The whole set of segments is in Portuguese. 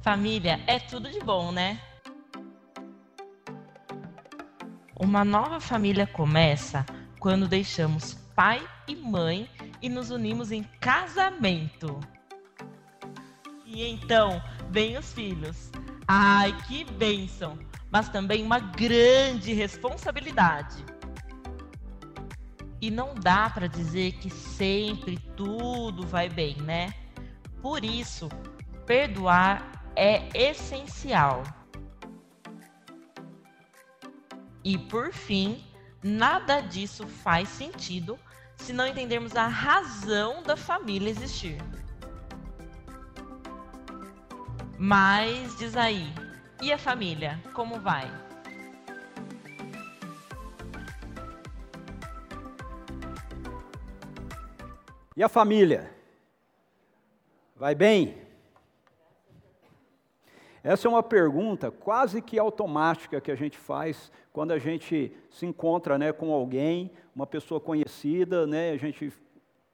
Família é tudo de bom, né? Uma nova família começa quando deixamos pai e mãe e nos unimos em casamento. E então vem os filhos. Ai, que bênção! Mas também uma grande responsabilidade. E não dá para dizer que sempre tudo vai bem, né? Por isso, perdoar é essencial. E por fim, nada disso faz sentido se não entendermos a razão da família existir. Mas diz aí, e a família, como vai? E a família? Vai bem? Essa é uma pergunta quase que automática que a gente faz quando a gente se encontra né, com alguém, uma pessoa conhecida, né, a gente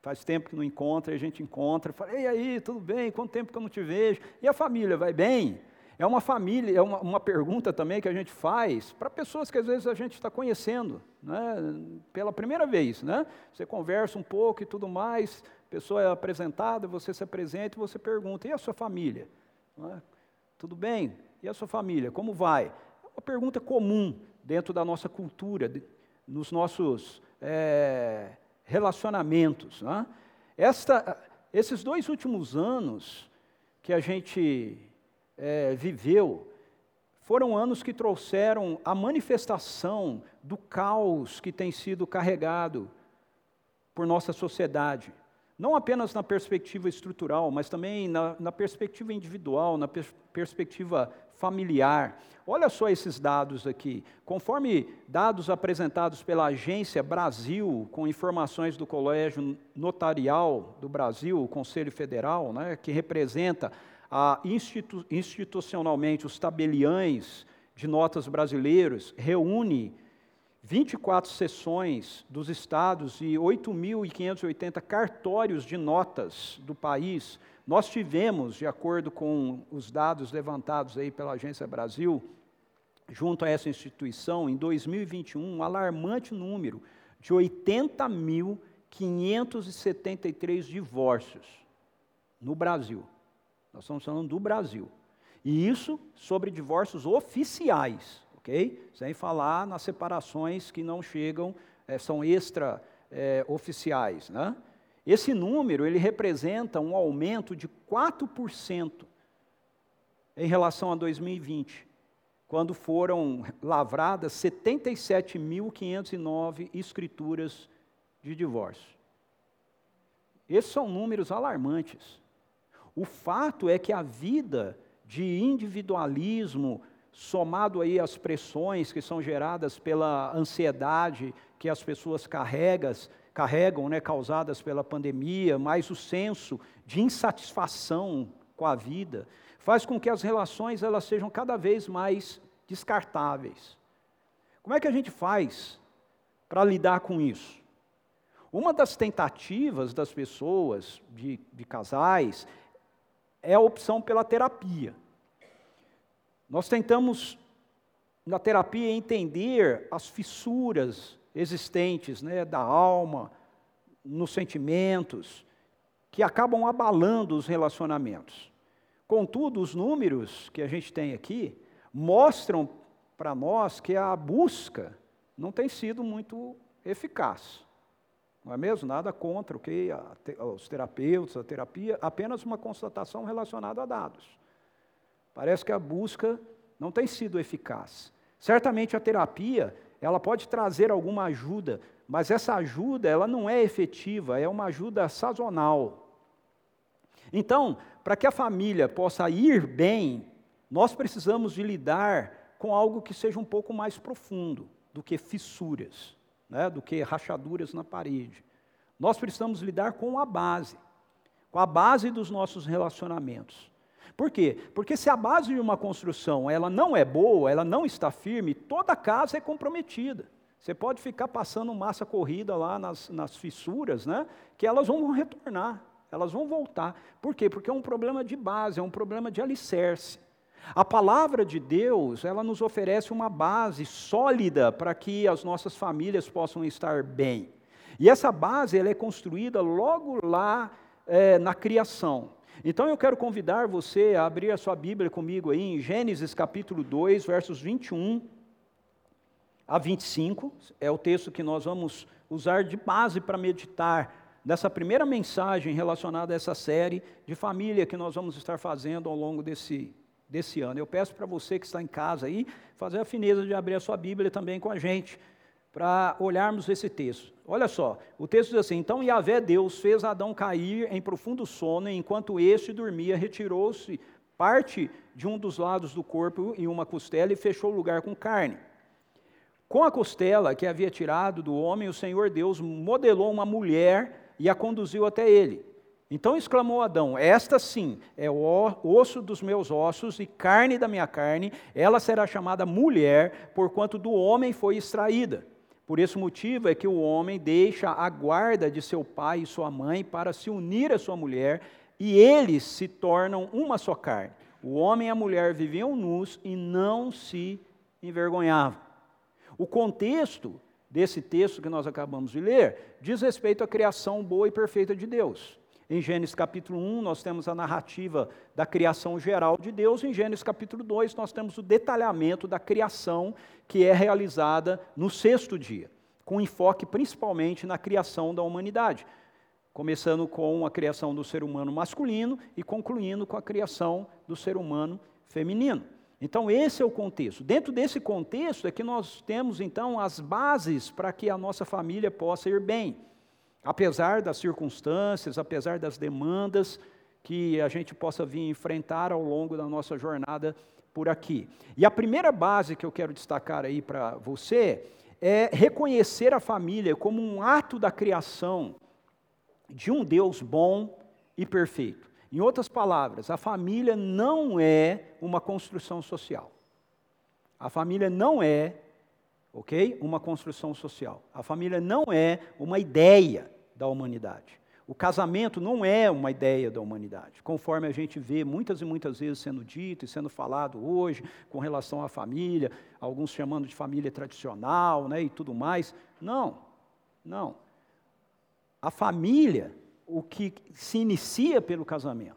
faz tempo que não encontra, e a gente encontra, fala, e aí, tudo bem? Quanto tempo que eu não te vejo? E a família, vai bem? É uma família, é uma, uma pergunta também que a gente faz para pessoas que às vezes a gente está conhecendo, né, pela primeira vez, né? Você conversa um pouco e tudo mais, a pessoa é apresentada, você se apresenta e você pergunta, e a sua família? Tudo bem? E a sua família? Como vai? É uma pergunta comum dentro da nossa cultura, nos nossos é, relacionamentos. Né? Esta, esses dois últimos anos que a gente é, viveu foram anos que trouxeram a manifestação do caos que tem sido carregado por nossa sociedade. Não apenas na perspectiva estrutural, mas também na, na perspectiva individual, na pers perspectiva familiar. Olha só esses dados aqui. Conforme dados apresentados pela Agência Brasil, com informações do Colégio Notarial do Brasil, o Conselho Federal, né, que representa a institu institucionalmente os tabeliães de notas brasileiros, reúne 24 sessões dos estados e 8.580 cartórios de notas do país, nós tivemos, de acordo com os dados levantados aí pela Agência Brasil, junto a essa instituição, em 2021, um alarmante número de 80.573 divórcios no Brasil. Nós estamos falando do Brasil. E isso sobre divórcios oficiais ok? Sem falar nas separações que não chegam, é, são extra é, oficiais, né? Esse número ele representa um aumento de 4% em relação a 2020, quando foram lavradas 77.509 escrituras de divórcio. Esses são números alarmantes. O fato é que a vida de individualismo, somado aí às pressões que são geradas pela ansiedade que as pessoas carregam, carregam, né, causadas pela pandemia, mais o senso de insatisfação com a vida, faz com que as relações elas sejam cada vez mais descartáveis. Como é que a gente faz para lidar com isso? Uma das tentativas das pessoas, de, de casais, é a opção pela terapia. Nós tentamos, na terapia, entender as fissuras existentes né, da alma, nos sentimentos, que acabam abalando os relacionamentos. Contudo, os números que a gente tem aqui mostram para nós que a busca não tem sido muito eficaz. Não é mesmo? Nada contra os terapeutas, a terapia, apenas uma constatação relacionada a dados. Parece que a busca não tem sido eficaz. Certamente a terapia, ela pode trazer alguma ajuda, mas essa ajuda, ela não é efetiva, é uma ajuda sazonal. Então, para que a família possa ir bem, nós precisamos de lidar com algo que seja um pouco mais profundo do que fissuras, né, do que rachaduras na parede. Nós precisamos lidar com a base, com a base dos nossos relacionamentos. Por quê? Porque se a base de uma construção ela não é boa, ela não está firme, toda a casa é comprometida. Você pode ficar passando massa corrida lá nas, nas fissuras, né? Que elas vão retornar. elas vão voltar. Por quê? Porque é um problema de base, é um problema de alicerce. A palavra de Deus, ela nos oferece uma base sólida para que as nossas famílias possam estar bem. E essa base, ela é construída logo lá é, na criação. Então eu quero convidar você a abrir a sua Bíblia comigo aí em Gênesis capítulo 2, versos 21 a 25. É o texto que nós vamos usar de base para meditar dessa primeira mensagem relacionada a essa série de família que nós vamos estar fazendo ao longo desse, desse ano. Eu peço para você que está em casa aí, fazer a fineza de abrir a sua Bíblia também com a gente, para olharmos esse texto. Olha só, o texto diz assim: Então Yahvé Deus fez Adão cair em profundo sono, e enquanto este dormia, retirou-se parte de um dos lados do corpo e uma costela e fechou o lugar com carne. Com a costela que havia tirado do homem, o Senhor Deus modelou uma mulher e a conduziu até ele. Então exclamou Adão: Esta sim é o osso dos meus ossos e carne da minha carne, ela será chamada mulher, porquanto do homem foi extraída. Por esse motivo é que o homem deixa a guarda de seu pai e sua mãe para se unir à sua mulher, e eles se tornam uma só carne. O homem e a mulher viviam nus e não se envergonhavam. O contexto desse texto que nós acabamos de ler diz respeito à criação boa e perfeita de Deus. Em Gênesis capítulo 1, nós temos a narrativa da criação geral de Deus. Em Gênesis capítulo 2, nós temos o detalhamento da criação que é realizada no sexto dia, com enfoque principalmente na criação da humanidade. Começando com a criação do ser humano masculino e concluindo com a criação do ser humano feminino. Então, esse é o contexto. Dentro desse contexto é que nós temos, então, as bases para que a nossa família possa ir bem. Apesar das circunstâncias, apesar das demandas que a gente possa vir enfrentar ao longo da nossa jornada por aqui. E a primeira base que eu quero destacar aí para você é reconhecer a família como um ato da criação de um Deus bom e perfeito. Em outras palavras, a família não é uma construção social. A família não é, ok? Uma construção social. A família não é uma ideia da humanidade. O casamento não é uma ideia da humanidade, conforme a gente vê muitas e muitas vezes sendo dito e sendo falado hoje com relação à família, alguns chamando de família tradicional, né, e tudo mais. Não, não. A família o que se inicia pelo casamento.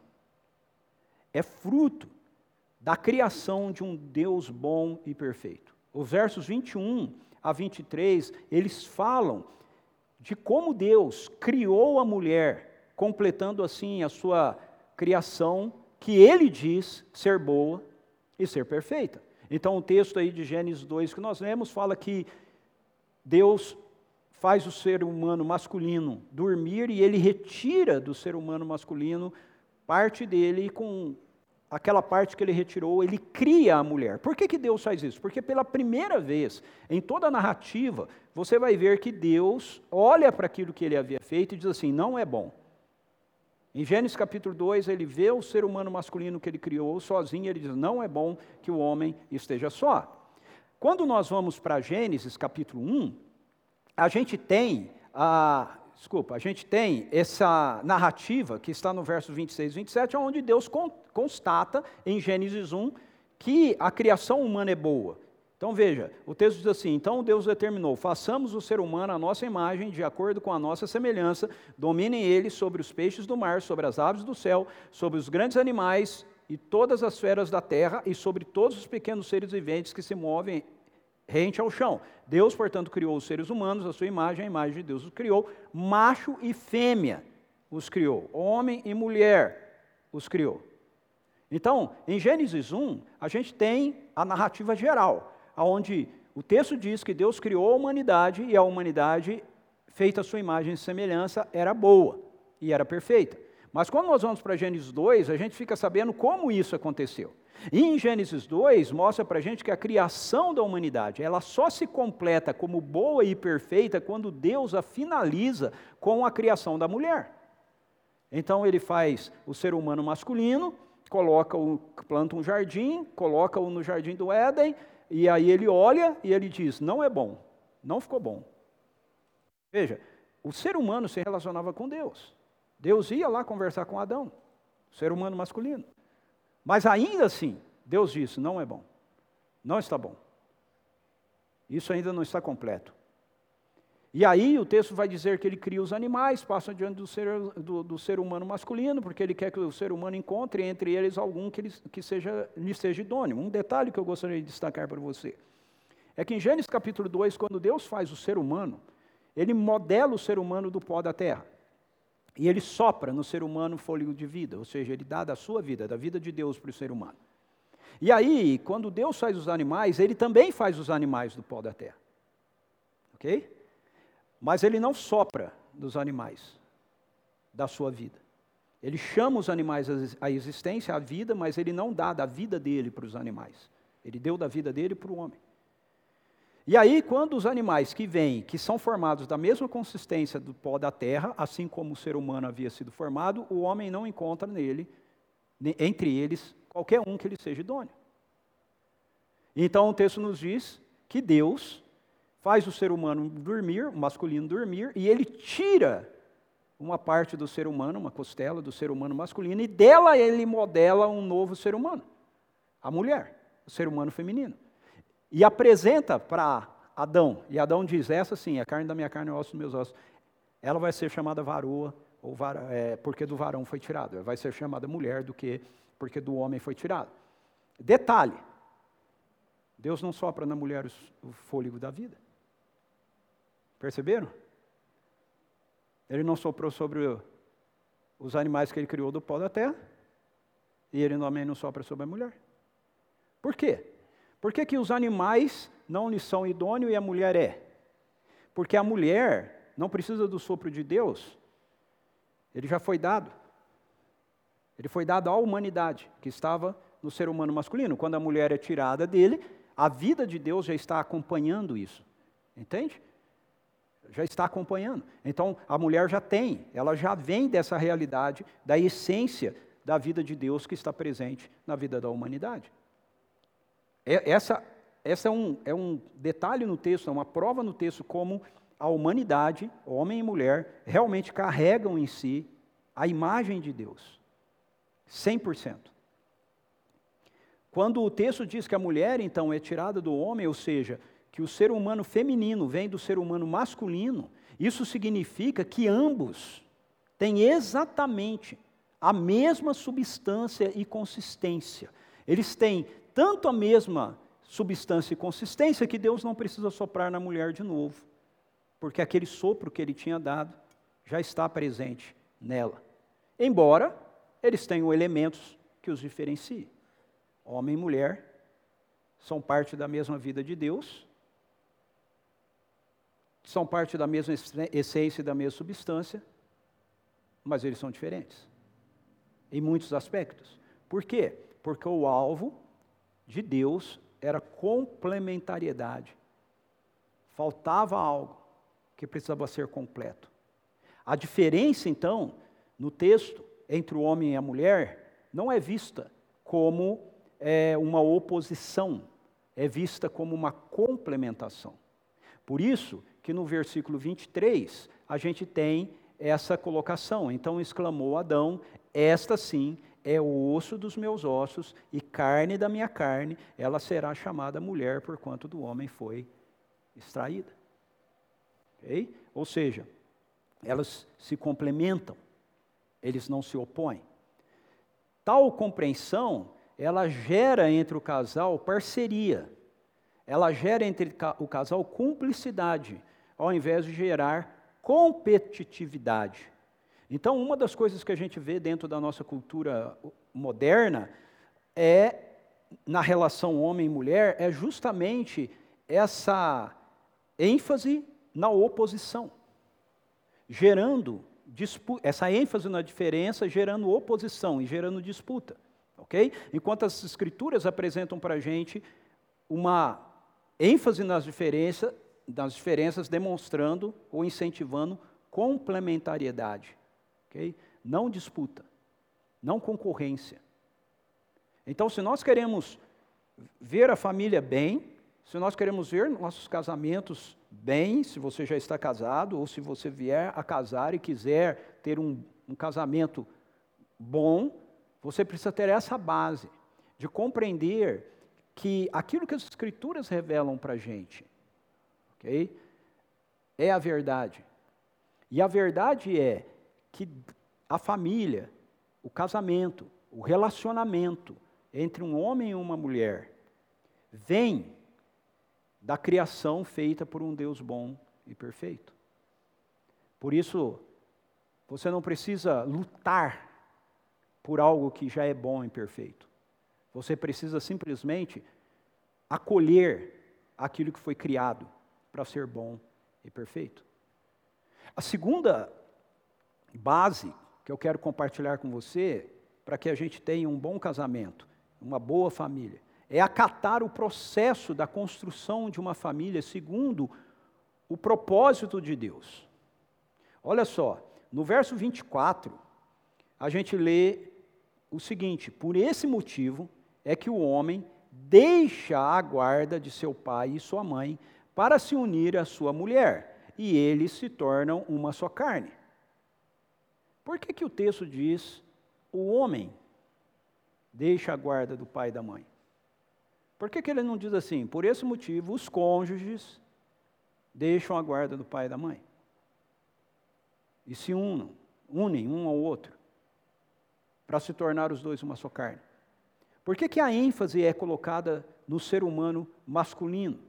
É fruto da criação de um Deus bom e perfeito. Os versos 21 a 23, eles falam de como Deus criou a mulher, completando assim a sua criação, que ele diz ser boa e ser perfeita. Então, o texto aí de Gênesis 2 que nós lemos fala que Deus faz o ser humano masculino dormir e ele retira do ser humano masculino parte dele com aquela parte que ele retirou, ele cria a mulher. Por que, que Deus faz isso? Porque pela primeira vez em toda a narrativa, você vai ver que Deus olha para aquilo que ele havia feito e diz assim: não é bom. Em Gênesis capítulo 2, ele vê o ser humano masculino que ele criou sozinho, ele diz: não é bom que o homem esteja só. Quando nós vamos para Gênesis capítulo 1, a gente tem a, desculpa, a gente tem essa narrativa que está no verso 26 e 27, onde Deus constata em Gênesis 1 que a criação humana é boa. Então veja, o texto diz assim: Então Deus determinou: façamos o ser humano à nossa imagem, de acordo com a nossa semelhança, dominem eles sobre os peixes do mar, sobre as aves do céu, sobre os grandes animais e todas as feras da terra, e sobre todos os pequenos seres viventes que se movem rente ao chão. Deus, portanto, criou os seres humanos, a sua imagem, a imagem de Deus os criou, macho e fêmea os criou, homem e mulher os criou. Então, em Gênesis 1, a gente tem a narrativa geral, onde o texto diz que Deus criou a humanidade e a humanidade, feita a sua imagem e semelhança, era boa e era perfeita. Mas quando nós vamos para Gênesis 2, a gente fica sabendo como isso aconteceu. E em Gênesis 2 mostra para a gente que a criação da humanidade, ela só se completa como boa e perfeita quando Deus a finaliza com a criação da mulher. Então ele faz o ser humano masculino, coloca o, planta um jardim, coloca-o no jardim do Éden, e aí ele olha e ele diz: não é bom, não ficou bom. Veja, o ser humano se relacionava com Deus. Deus ia lá conversar com Adão, ser humano masculino. Mas ainda assim, Deus disse: não é bom, não está bom. Isso ainda não está completo. E aí o texto vai dizer que ele cria os animais, passa diante do ser, do, do ser humano masculino, porque ele quer que o ser humano encontre entre eles algum que, ele, que seja, lhe seja idôneo. Um detalhe que eu gostaria de destacar para você é que em Gênesis capítulo 2, quando Deus faz o ser humano, ele modela o ser humano do pó da terra. E ele sopra no ser humano fôlego de vida, ou seja, ele dá da sua vida, da vida de Deus para o ser humano. E aí, quando Deus faz os animais, ele também faz os animais do pó da terra. Ok? Mas ele não sopra dos animais da sua vida. Ele chama os animais à existência, à vida, mas ele não dá da vida dele para os animais. Ele deu da vida dele para o homem. E aí, quando os animais que vêm, que são formados da mesma consistência do pó da terra, assim como o ser humano havia sido formado, o homem não encontra nele, entre eles, qualquer um que lhe seja idôneo. Então o texto nos diz que Deus faz o ser humano dormir, o masculino dormir, e ele tira uma parte do ser humano, uma costela do ser humano masculino, e dela ele modela um novo ser humano, a mulher, o ser humano feminino. E apresenta para Adão, e Adão diz: Essa sim, a carne da minha carne e osso dos meus ossos. Ela vai ser chamada varoa, ou vara, é, porque do varão foi tirado. Ela vai ser chamada mulher do que porque do homem foi tirado. Detalhe: Deus não sopra na mulher o fôlego da vida. Perceberam? Ele não soprou sobre os animais que ele criou do pó da terra, e ele também não sopra sobre a mulher. Por quê? Por que, que os animais não lhe são idôneos e a mulher é? Porque a mulher não precisa do sopro de Deus, ele já foi dado. Ele foi dado à humanidade, que estava no ser humano masculino. Quando a mulher é tirada dele, a vida de Deus já está acompanhando isso. Entende? Já está acompanhando. Então, a mulher já tem, ela já vem dessa realidade, da essência da vida de Deus que está presente na vida da humanidade. É, essa essa é, um, é um detalhe no texto, é uma prova no texto como a humanidade, homem e mulher, realmente carregam em si a imagem de Deus. 100%. Quando o texto diz que a mulher, então, é tirada do homem, ou seja, que o ser humano feminino vem do ser humano masculino, isso significa que ambos têm exatamente a mesma substância e consistência. Eles têm tanto a mesma substância e consistência que Deus não precisa soprar na mulher de novo, porque aquele sopro que ele tinha dado já está presente nela. Embora eles tenham elementos que os diferenciem homem e mulher, são parte da mesma vida de Deus, são parte da mesma essência e da mesma substância, mas eles são diferentes em muitos aspectos. Por quê? Porque o alvo de Deus era complementariedade. Faltava algo que precisava ser completo. A diferença, então, no texto entre o homem e a mulher não é vista como é uma oposição, é vista como uma complementação. Por isso que no versículo 23 a gente tem essa colocação. Então exclamou Adão: Esta sim é o osso dos meus ossos e carne da minha carne, ela será chamada mulher, porquanto do homem foi extraída. Okay? Ou seja, elas se complementam, eles não se opõem. Tal compreensão ela gera entre o casal parceria, ela gera entre o casal cumplicidade, ao invés de gerar competitividade. Então, uma das coisas que a gente vê dentro da nossa cultura moderna é, na relação homem mulher, é justamente essa ênfase na oposição, gerando essa ênfase na diferença, gerando oposição e gerando disputa ok? Enquanto as escrituras apresentam para a gente uma ênfase nas diferenças, nas diferenças, demonstrando ou incentivando complementariedade, ok? Não disputa, não concorrência. Então, se nós queremos ver a família bem, se nós queremos ver nossos casamentos bem, se você já está casado ou se você vier a casar e quiser ter um um casamento bom, você precisa ter essa base de compreender que aquilo que as Escrituras revelam para a gente, ok? É a verdade. E a verdade é que a família, o casamento, o relacionamento entre um homem e uma mulher vem da criação feita por um Deus bom e perfeito. Por isso, você não precisa lutar por algo que já é bom e perfeito. Você precisa simplesmente acolher aquilo que foi criado para ser bom e perfeito. A segunda base que eu quero compartilhar com você, para que a gente tenha um bom casamento, uma boa família, é acatar o processo da construção de uma família segundo o propósito de Deus. Olha só, no verso 24, a gente lê o seguinte: Por esse motivo é que o homem deixa a guarda de seu pai e sua mãe para se unir à sua mulher, e eles se tornam uma só carne. Por que, que o texto diz o homem deixa a guarda do pai e da mãe? Por que, que ele não diz assim? Por esse motivo, os cônjuges deixam a guarda do pai e da mãe e se unam, unem um ao outro para se tornar os dois uma só carne. Por que, que a ênfase é colocada no ser humano masculino?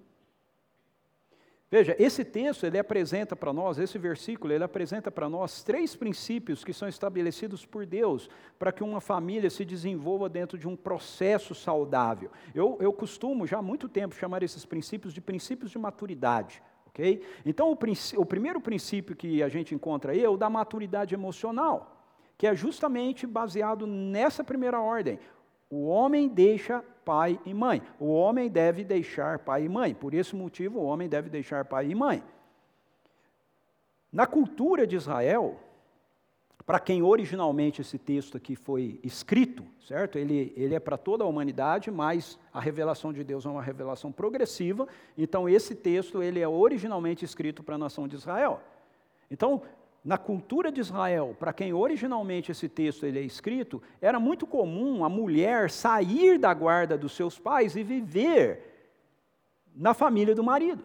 Veja, esse texto ele apresenta para nós, esse versículo, ele apresenta para nós três princípios que são estabelecidos por Deus para que uma família se desenvolva dentro de um processo saudável. Eu, eu costumo já há muito tempo chamar esses princípios de princípios de maturidade. ok? Então, o, o primeiro princípio que a gente encontra aí é o da maturidade emocional que é justamente baseado nessa primeira ordem. O homem deixa pai e mãe. O homem deve deixar pai e mãe. Por esse motivo, o homem deve deixar pai e mãe. Na cultura de Israel, para quem originalmente esse texto aqui foi escrito, certo? Ele, ele é para toda a humanidade, mas a revelação de Deus é uma revelação progressiva. Então, esse texto ele é originalmente escrito para a nação de Israel. Então, na cultura de Israel, para quem originalmente esse texto ele é escrito, era muito comum a mulher sair da guarda dos seus pais e viver na família do marido.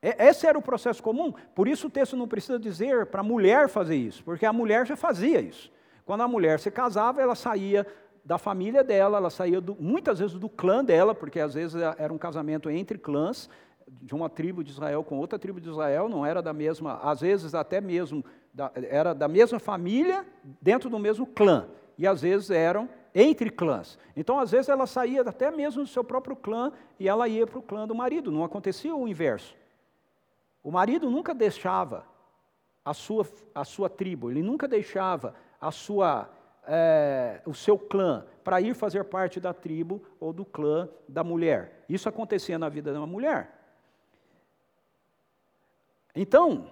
Esse era o processo comum, por isso o texto não precisa dizer para a mulher fazer isso, porque a mulher já fazia isso. Quando a mulher se casava, ela saía da família dela, ela saía do, muitas vezes do clã dela, porque às vezes era um casamento entre clãs, de uma tribo de Israel com outra tribo de Israel, não era da mesma, às vezes até mesmo, da, era da mesma família, dentro do mesmo clã, e às vezes eram entre clãs. Então, às vezes, ela saía até mesmo do seu próprio clã e ela ia para o clã do marido, não acontecia o inverso. O marido nunca deixava a sua, a sua tribo, ele nunca deixava a sua, é, o seu clã para ir fazer parte da tribo ou do clã da mulher. Isso acontecia na vida de uma mulher. Então,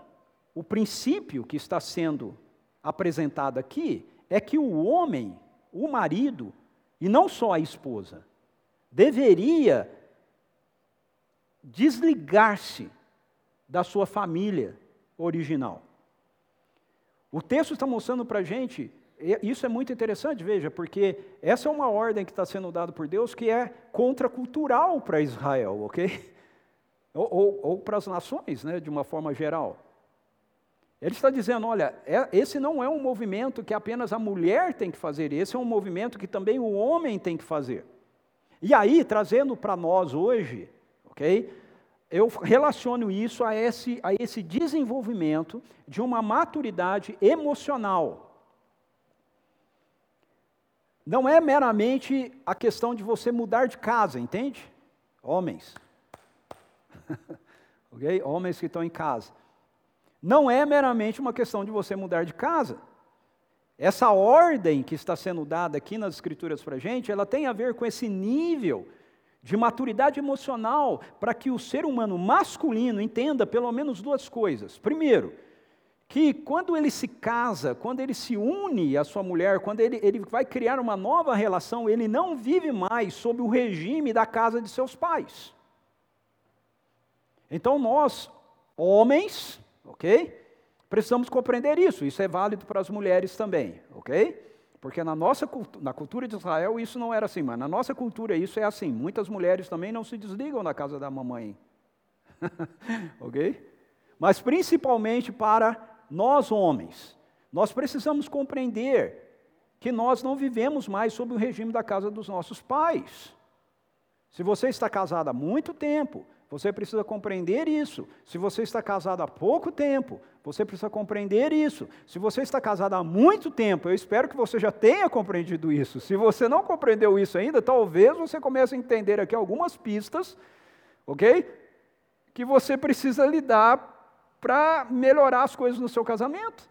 o princípio que está sendo apresentado aqui é que o homem, o marido, e não só a esposa, deveria desligar-se da sua família original. O texto está mostrando para a gente, isso é muito interessante, veja, porque essa é uma ordem que está sendo dada por Deus que é contracultural para Israel, ok? ou, ou, ou para as nações, né, de uma forma geral. Ele está dizendo: olha, é, esse não é um movimento que apenas a mulher tem que fazer, esse é um movimento que também o homem tem que fazer. E aí, trazendo para nós hoje, ok? Eu relaciono isso a esse, a esse desenvolvimento de uma maturidade emocional. Não é meramente a questão de você mudar de casa, entende? Homens. Homens que estão em casa. Não é meramente uma questão de você mudar de casa. Essa ordem que está sendo dada aqui nas Escrituras para a gente, ela tem a ver com esse nível de maturidade emocional para que o ser humano masculino entenda pelo menos duas coisas. Primeiro, que quando ele se casa, quando ele se une à sua mulher, quando ele, ele vai criar uma nova relação, ele não vive mais sob o regime da casa de seus pais. Então nós, homens, ok? precisamos compreender isso. Isso é válido para as mulheres também, ok? Porque na nossa na cultura de Israel isso não era assim, mas na nossa cultura isso é assim. Muitas mulheres também não se desligam da casa da mamãe. ok? Mas principalmente para nós homens, nós precisamos compreender que nós não vivemos mais sob o regime da casa dos nossos pais. Se você está casado há muito tempo, você precisa compreender isso. Se você está casado há pouco tempo, você precisa compreender isso. Se você está casado há muito tempo, eu espero que você já tenha compreendido isso. Se você não compreendeu isso ainda, talvez você comece a entender aqui algumas pistas, ok? Que você precisa lidar para melhorar as coisas no seu casamento.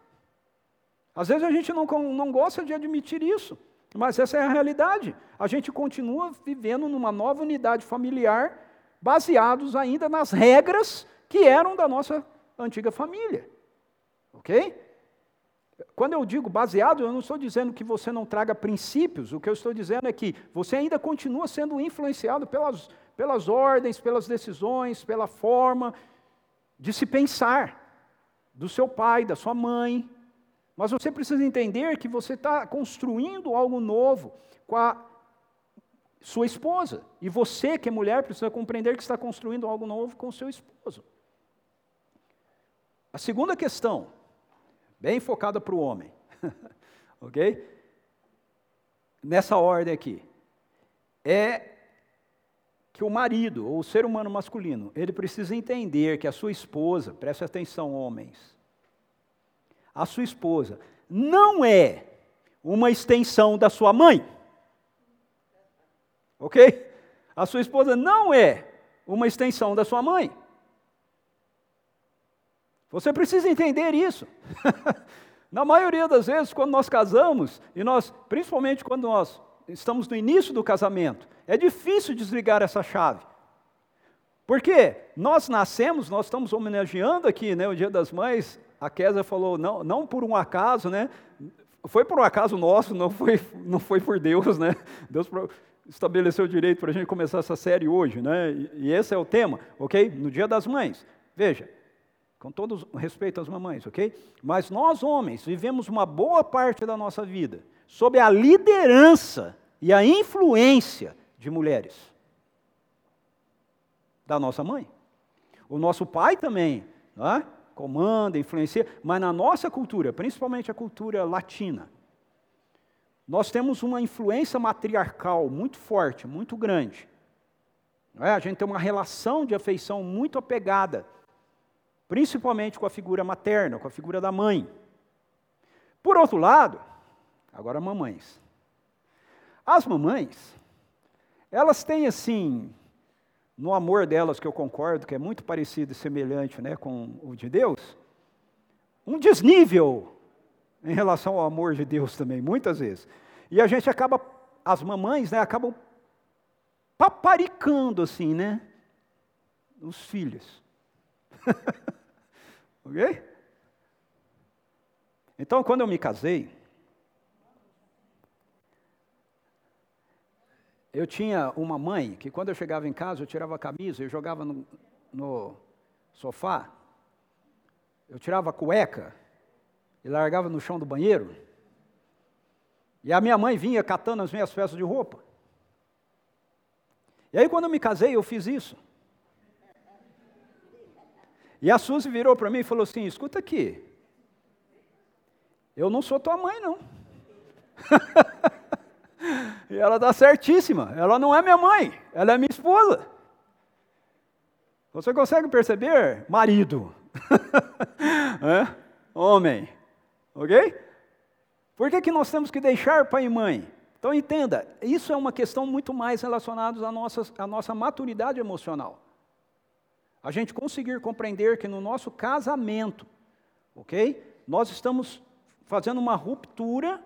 Às vezes a gente não, não gosta de admitir isso, mas essa é a realidade. A gente continua vivendo numa nova unidade familiar baseados ainda nas regras que eram da nossa antiga família. Ok? Quando eu digo baseado, eu não estou dizendo que você não traga princípios, o que eu estou dizendo é que você ainda continua sendo influenciado pelas, pelas ordens, pelas decisões, pela forma de se pensar do seu pai, da sua mãe. Mas você precisa entender que você está construindo algo novo com a sua esposa. E você, que é mulher, precisa compreender que está construindo algo novo com seu esposo. A segunda questão, bem focada para o homem, ok? Nessa ordem aqui, é que o marido, ou o ser humano masculino, ele precisa entender que a sua esposa, preste atenção, homens, a sua esposa não é uma extensão da sua mãe. Ok? A sua esposa não é uma extensão da sua mãe. Você precisa entender isso. Na maioria das vezes, quando nós casamos, e nós, principalmente quando nós estamos no início do casamento, é difícil desligar essa chave. Porque nós nascemos, nós estamos homenageando aqui, né, o Dia das Mães, a Kézia falou, não, não por um acaso, né, foi por um acaso nosso, não foi, não foi por Deus, né, Deus estabeleceu o direito para a gente começar essa série hoje, né? E, esse é o tema, ok? No Dia das Mães. Veja, com todo respeito às mamães, ok? Mas nós, homens, vivemos uma boa parte da nossa vida sob a liderança e a influência de mulheres. Da nossa mãe. O nosso pai também, não é? comanda, influencia, mas na nossa cultura, principalmente a cultura latina, nós temos uma influência matriarcal muito forte, muito grande. É? A gente tem uma relação de afeição muito apegada, principalmente com a figura materna, com a figura da mãe. Por outro lado, agora mamães. As mamães, elas têm assim, no amor delas, que eu concordo, que é muito parecido e semelhante né, com o de Deus, um desnível em relação ao amor de Deus também, muitas vezes. E a gente acaba, as mamães, né, acabam paparicando assim, né? Os filhos. ok? Então, quando eu me casei, eu tinha uma mãe que quando eu chegava em casa, eu tirava a camisa, eu jogava no, no sofá, eu tirava a cueca, e largava no chão do banheiro. E a minha mãe vinha catando as minhas peças de roupa. E aí, quando eu me casei, eu fiz isso. E a Suzy virou para mim e falou assim: escuta aqui, eu não sou tua mãe, não. e ela está certíssima, ela não é minha mãe, ela é minha esposa. Você consegue perceber, marido? é? Homem. Ok? Por que, que nós temos que deixar pai e mãe? Então entenda, isso é uma questão muito mais relacionada à nossa, à nossa maturidade emocional. A gente conseguir compreender que no nosso casamento, ok? Nós estamos fazendo uma ruptura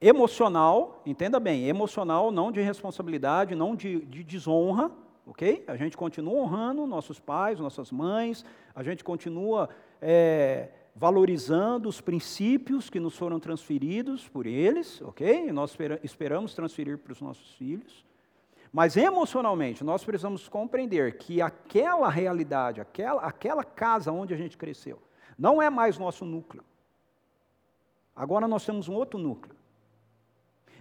emocional, entenda bem, emocional, não de responsabilidade, não de, de desonra, ok? A gente continua honrando nossos pais, nossas mães, a gente continua é, valorizando os princípios que nos foram transferidos por eles, ok? E nós esperamos transferir para os nossos filhos. Mas emocionalmente, nós precisamos compreender que aquela realidade, aquela, aquela casa onde a gente cresceu, Não é mais nosso núcleo. Agora nós temos um outro núcleo.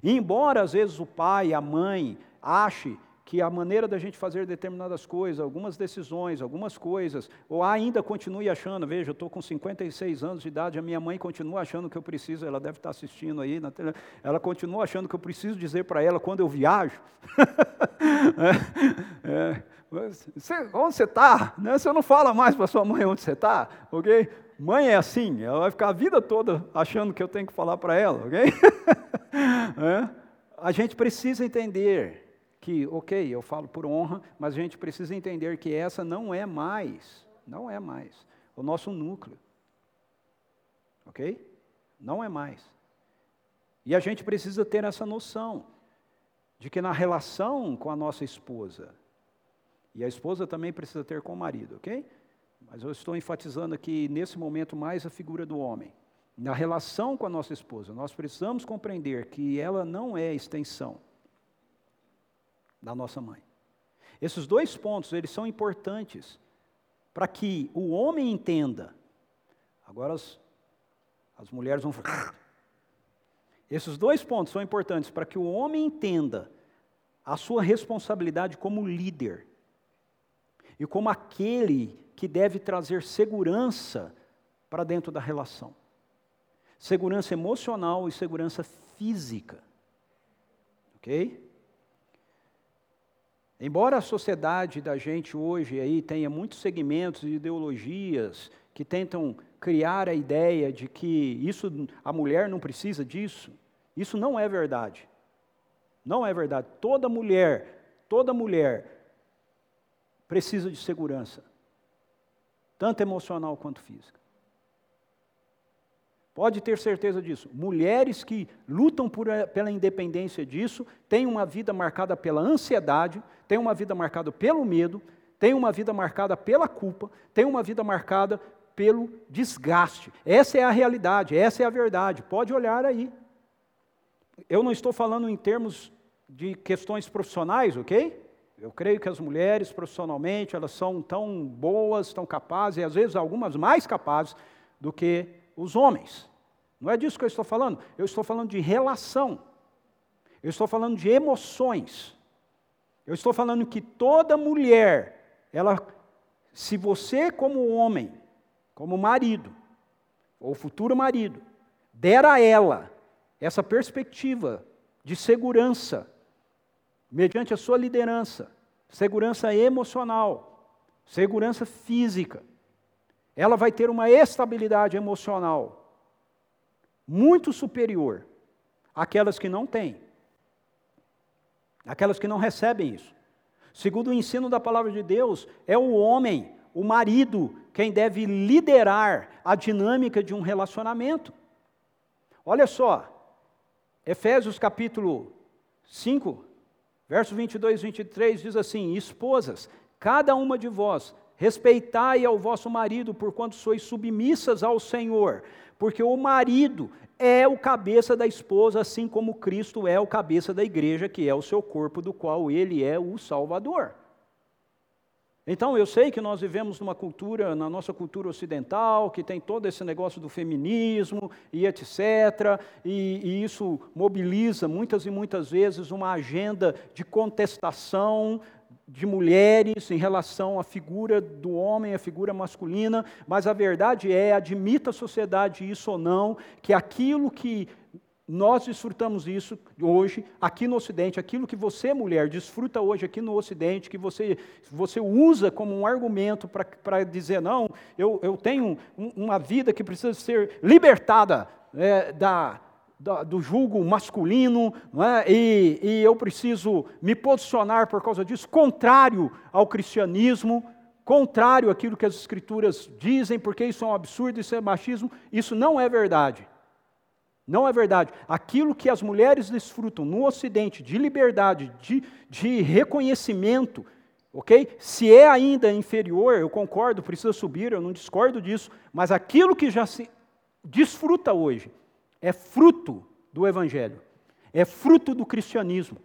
E embora às vezes o pai, a mãe, ache que a maneira da gente fazer determinadas coisas, algumas decisões, algumas coisas, ou ainda continue achando, veja, eu estou com 56 anos de idade, a minha mãe continua achando que eu preciso, ela deve estar assistindo aí, na tele, ela continua achando que eu preciso dizer para ela quando eu viajo. é, é, você, onde você está? Né? Você não fala mais para sua mãe onde você está, ok? Mãe é assim, ela vai ficar a vida toda achando que eu tenho que falar para ela, ok? é? A gente precisa entender que, ok, eu falo por honra, mas a gente precisa entender que essa não é mais, não é mais o nosso núcleo. Ok? Não é mais. E a gente precisa ter essa noção de que na relação com a nossa esposa, e a esposa também precisa ter com o marido, ok? Mas eu estou enfatizando aqui, nesse momento, mais a figura do homem. Na relação com a nossa esposa, nós precisamos compreender que ela não é extensão da nossa mãe. Esses dois pontos, eles são importantes para que o homem entenda. Agora as, as mulheres vão falar. Esses dois pontos são importantes para que o homem entenda a sua responsabilidade como líder e como aquele que deve trazer segurança para dentro da relação. Segurança emocional e segurança física. OK? Embora a sociedade da gente hoje aí tenha muitos segmentos e ideologias que tentam criar a ideia de que isso a mulher não precisa disso, isso não é verdade. Não é verdade. Toda mulher, toda mulher precisa de segurança, tanto emocional quanto física. Pode ter certeza disso. Mulheres que lutam por, pela independência disso têm uma vida marcada pela ansiedade, têm uma vida marcada pelo medo, têm uma vida marcada pela culpa, têm uma vida marcada pelo desgaste. Essa é a realidade, essa é a verdade. Pode olhar aí. Eu não estou falando em termos de questões profissionais, ok? Eu creio que as mulheres profissionalmente elas são tão boas, tão capazes, e às vezes algumas mais capazes do que os homens. Não é disso que eu estou falando. Eu estou falando de relação. Eu estou falando de emoções. Eu estou falando que toda mulher, ela, se você como homem, como marido, ou futuro marido, der a ela essa perspectiva de segurança, mediante a sua liderança, segurança emocional, segurança física, ela vai ter uma estabilidade emocional muito superior àquelas que não têm, aquelas que não recebem isso. Segundo o ensino da palavra de Deus, é o homem, o marido, quem deve liderar a dinâmica de um relacionamento. Olha só, Efésios capítulo 5, versos 22 e 23 diz assim: Esposas, cada uma de vós respeitai ao vosso marido, porquanto sois submissas ao Senhor, porque o marido é o cabeça da esposa, assim como Cristo é o cabeça da igreja, que é o seu corpo, do qual ele é o Salvador. Então, eu sei que nós vivemos numa cultura, na nossa cultura ocidental, que tem todo esse negócio do feminismo e etc., e, e isso mobiliza muitas e muitas vezes uma agenda de contestação de mulheres em relação à figura do homem, a figura masculina, mas a verdade é, admita a sociedade isso ou não, que aquilo que nós desfrutamos isso hoje, aqui no Ocidente, aquilo que você, mulher, desfruta hoje aqui no Ocidente, que você, você usa como um argumento para dizer, não, eu, eu tenho uma vida que precisa ser libertada é, da, do julgo masculino, é? e, e eu preciso me posicionar por causa disso, contrário ao cristianismo, contrário àquilo que as escrituras dizem, porque isso é um absurdo, isso é machismo, isso não é verdade. Não é verdade. Aquilo que as mulheres desfrutam no Ocidente de liberdade, de, de reconhecimento, ok? Se é ainda inferior, eu concordo, precisa subir, eu não discordo disso, mas aquilo que já se desfruta hoje, é fruto do Evangelho, é fruto do cristianismo.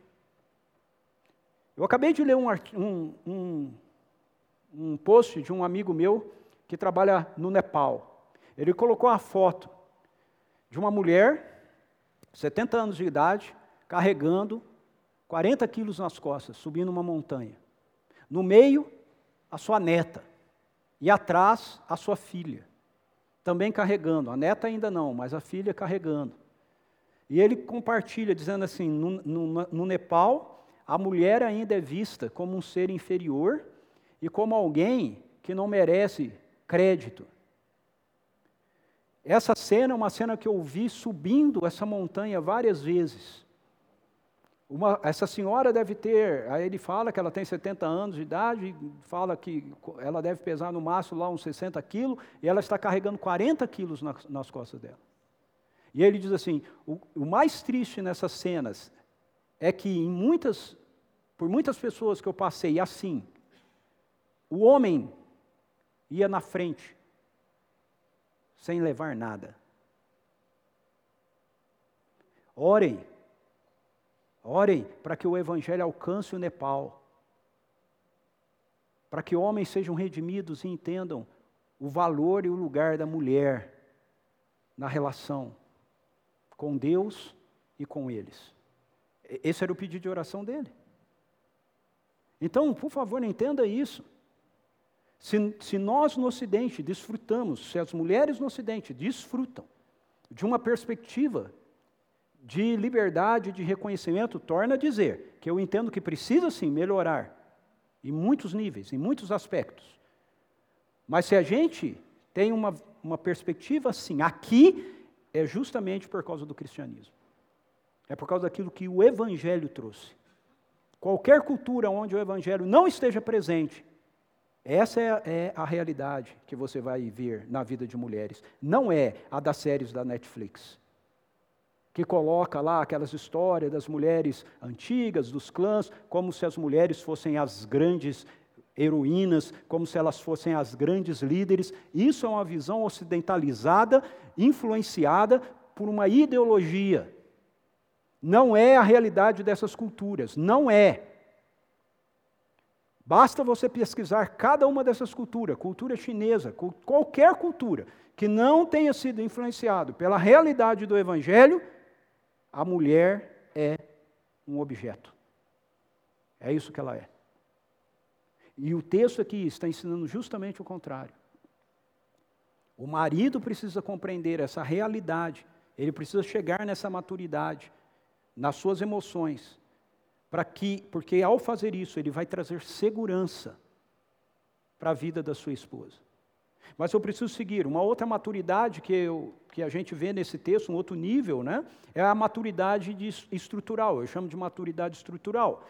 Eu acabei de ler um, um, um, um post de um amigo meu que trabalha no Nepal. Ele colocou a foto de uma mulher, 70 anos de idade, carregando 40 quilos nas costas, subindo uma montanha. No meio, a sua neta. E atrás, a sua filha. Também carregando. A neta ainda não, mas a filha carregando. E ele compartilha, dizendo assim: no, no, no Nepal, a mulher ainda é vista como um ser inferior e como alguém que não merece crédito. Essa cena é uma cena que eu vi subindo essa montanha várias vezes. Uma, essa senhora deve ter, aí ele fala que ela tem 70 anos de idade, fala que ela deve pesar no máximo lá uns 60 quilos, e ela está carregando 40 quilos nas, nas costas dela. E ele diz assim: o, o mais triste nessas cenas é que em muitas, por muitas pessoas que eu passei assim, o homem ia na frente, sem levar nada. Orem, orem para que o Evangelho alcance o Nepal, para que homens sejam redimidos e entendam o valor e o lugar da mulher na relação com Deus e com eles. Esse era o pedido de oração dele. Então, por favor, entenda isso. Se, se nós no Ocidente desfrutamos, se as mulheres no Ocidente desfrutam de uma perspectiva de liberdade, de reconhecimento, torna a dizer que eu entendo que precisa sim melhorar em muitos níveis, em muitos aspectos. Mas se a gente tem uma, uma perspectiva assim, aqui é justamente por causa do cristianismo. É por causa daquilo que o Evangelho trouxe. Qualquer cultura onde o Evangelho não esteja presente, essa é, é a realidade que você vai ver na vida de mulheres. Não é a das séries da Netflix, que coloca lá aquelas histórias das mulheres antigas, dos clãs, como se as mulheres fossem as grandes heroínas, como se elas fossem as grandes líderes. Isso é uma visão ocidentalizada, influenciada por uma ideologia. Não é a realidade dessas culturas, não é. Basta você pesquisar cada uma dessas culturas, cultura chinesa, qualquer cultura, que não tenha sido influenciado pela realidade do Evangelho, a mulher é um objeto. É isso que ela é. E o texto aqui está ensinando justamente o contrário. O marido precisa compreender essa realidade, ele precisa chegar nessa maturidade, nas suas emoções, para que, porque ao fazer isso, ele vai trazer segurança para a vida da sua esposa. Mas eu preciso seguir. Uma outra maturidade que, eu, que a gente vê nesse texto, um outro nível, né, é a maturidade de, estrutural. Eu chamo de maturidade estrutural.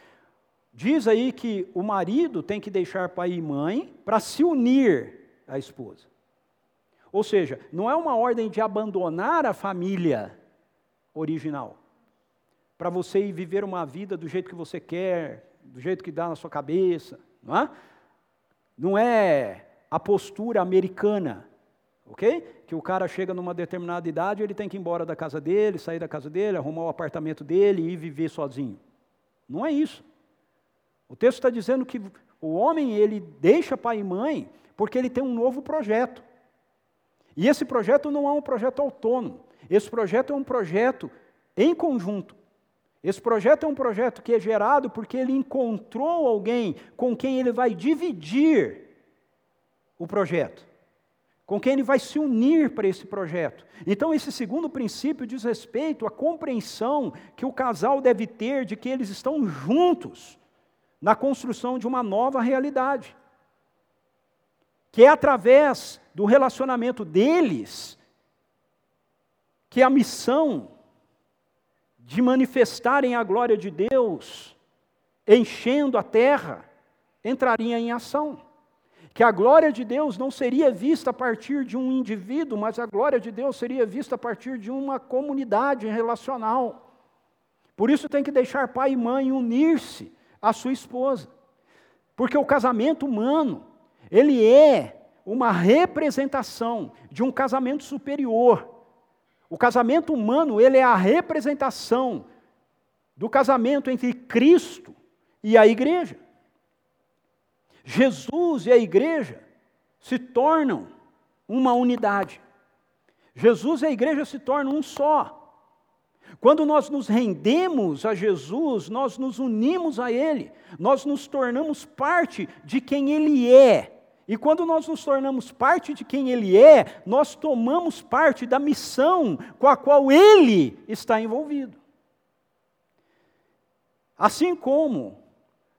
Diz aí que o marido tem que deixar pai e mãe para se unir à esposa. Ou seja, não é uma ordem de abandonar a família original para você ir viver uma vida do jeito que você quer, do jeito que dá na sua cabeça, não é? Não é a postura americana, ok? Que o cara chega numa determinada idade, ele tem que ir embora da casa dele, sair da casa dele, arrumar o apartamento dele e viver sozinho. Não é isso. O texto está dizendo que o homem ele deixa pai e mãe porque ele tem um novo projeto. E esse projeto não é um projeto autônomo. Esse projeto é um projeto em conjunto. Esse projeto é um projeto que é gerado porque ele encontrou alguém com quem ele vai dividir o projeto, com quem ele vai se unir para esse projeto. Então, esse segundo princípio diz respeito à compreensão que o casal deve ter de que eles estão juntos na construção de uma nova realidade. Que é através do relacionamento deles que a missão de manifestarem a glória de Deus, enchendo a terra, entraria em ação. Que a glória de Deus não seria vista a partir de um indivíduo, mas a glória de Deus seria vista a partir de uma comunidade relacional. Por isso tem que deixar pai e mãe unir-se à sua esposa. Porque o casamento humano, ele é uma representação de um casamento superior, o casamento humano, ele é a representação do casamento entre Cristo e a igreja. Jesus e a igreja se tornam uma unidade. Jesus e a igreja se tornam um só. Quando nós nos rendemos a Jesus, nós nos unimos a Ele, nós nos tornamos parte de quem Ele é. E quando nós nos tornamos parte de quem Ele é, nós tomamos parte da missão com a qual Ele está envolvido. Assim como,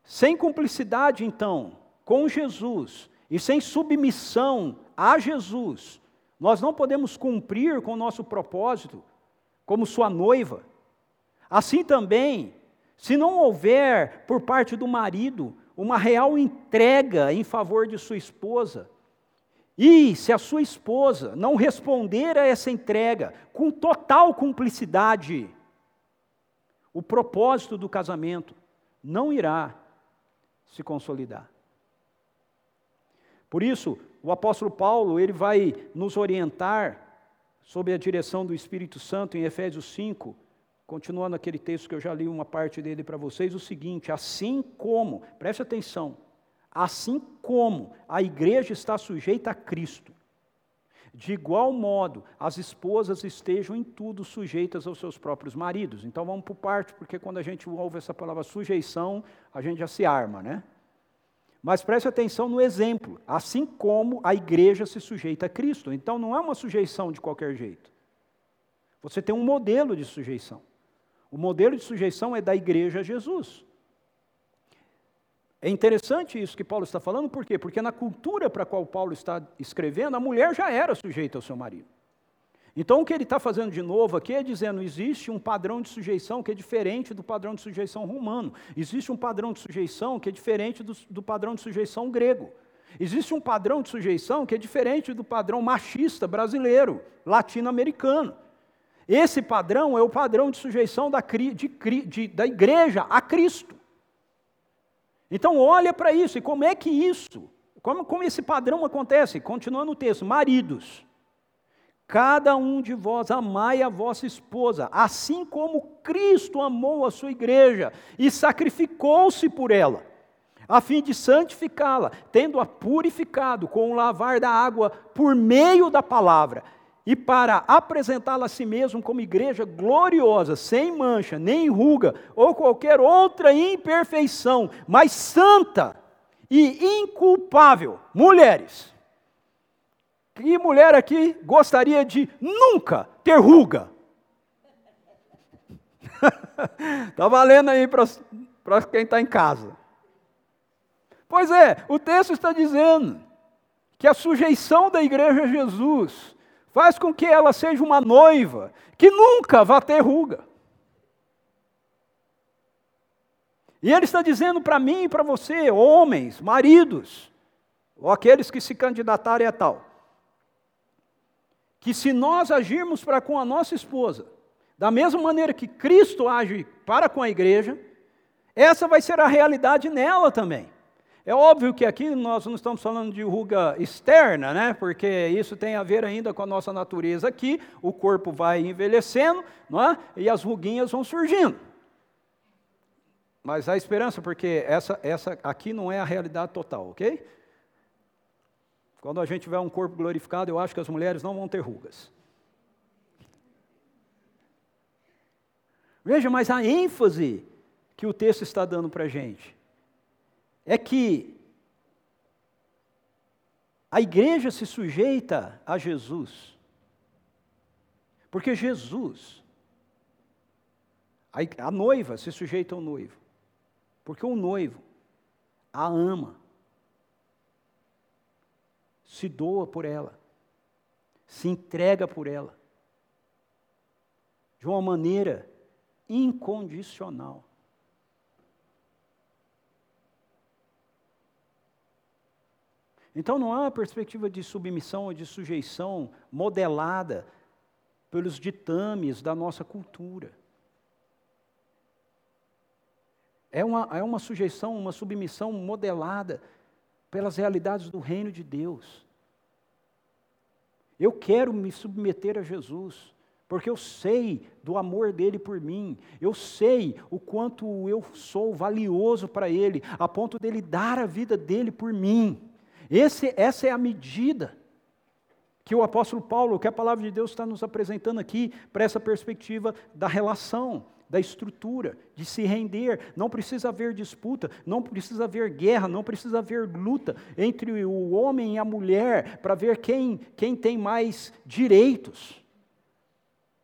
sem cumplicidade, então, com Jesus e sem submissão a Jesus, nós não podemos cumprir com o nosso propósito como sua noiva. Assim também, se não houver por parte do marido uma real entrega em favor de sua esposa, e se a sua esposa não responder a essa entrega com total cumplicidade, o propósito do casamento não irá se consolidar. Por isso, o apóstolo Paulo, ele vai nos orientar sob a direção do Espírito Santo em Efésios 5, continuando aquele texto que eu já li uma parte dele para vocês, o seguinte: assim como, preste atenção, assim como a igreja está sujeita a Cristo, de igual modo as esposas estejam em tudo sujeitas aos seus próprios maridos. Então vamos por parte, porque quando a gente ouve essa palavra sujeição, a gente já se arma, né? Mas preste atenção no exemplo, assim como a igreja se sujeita a Cristo. Então não é uma sujeição de qualquer jeito. Você tem um modelo de sujeição. O modelo de sujeição é da igreja a Jesus. É interessante isso que Paulo está falando, por quê? Porque na cultura para a qual Paulo está escrevendo, a mulher já era sujeita ao seu marido. Então, o que ele está fazendo de novo aqui é dizendo: existe um padrão de sujeição que é diferente do padrão de sujeição romano, existe um padrão de sujeição que é diferente do, do padrão de sujeição grego, existe um padrão de sujeição que é diferente do padrão machista brasileiro, latino-americano. Esse padrão é o padrão de sujeição da, de, de, da igreja a Cristo. Então, olha para isso, e como é que isso, como, como esse padrão acontece? Continuando o texto: maridos Cada um de vós amai a vossa esposa, assim como Cristo amou a sua igreja e sacrificou-se por ela, a fim de santificá-la, tendo-a purificado com o lavar da água por meio da palavra, e para apresentá-la a si mesmo como igreja gloriosa, sem mancha, nem ruga, ou qualquer outra imperfeição, mas santa e inculpável. Mulheres, que mulher aqui gostaria de nunca ter ruga? Está valendo aí para quem está em casa. Pois é, o texto está dizendo que a sujeição da igreja a Jesus faz com que ela seja uma noiva que nunca vá ter ruga. E ele está dizendo para mim e para você, homens, maridos, ou aqueles que se candidatarem a tal, que se nós agirmos para com a nossa esposa, da mesma maneira que Cristo age para com a igreja, essa vai ser a realidade nela também. É óbvio que aqui nós não estamos falando de ruga externa, né? Porque isso tem a ver ainda com a nossa natureza aqui, o corpo vai envelhecendo, não é? E as ruguinhas vão surgindo. Mas há esperança, porque essa, essa aqui não é a realidade total, ok? Quando a gente tiver um corpo glorificado, eu acho que as mulheres não vão ter rugas. Veja, mas a ênfase que o texto está dando para a gente é que a igreja se sujeita a Jesus. Porque Jesus, a noiva se sujeita ao noivo. Porque o noivo a ama se doa por ela, se entrega por ela, de uma maneira incondicional. Então não há uma perspectiva de submissão ou de sujeição modelada pelos ditames da nossa cultura. É uma, é uma sujeição, uma submissão modelada pelas realidades do reino de Deus. Eu quero me submeter a Jesus, porque eu sei do amor dele por mim, eu sei o quanto eu sou valioso para ele, a ponto dele dar a vida dele por mim. Esse, essa é a medida que o apóstolo Paulo, que a palavra de Deus está nos apresentando aqui, para essa perspectiva da relação, da estrutura, de se render. Não precisa haver disputa, não precisa haver guerra, não precisa haver luta entre o homem e a mulher para ver quem, quem tem mais direitos.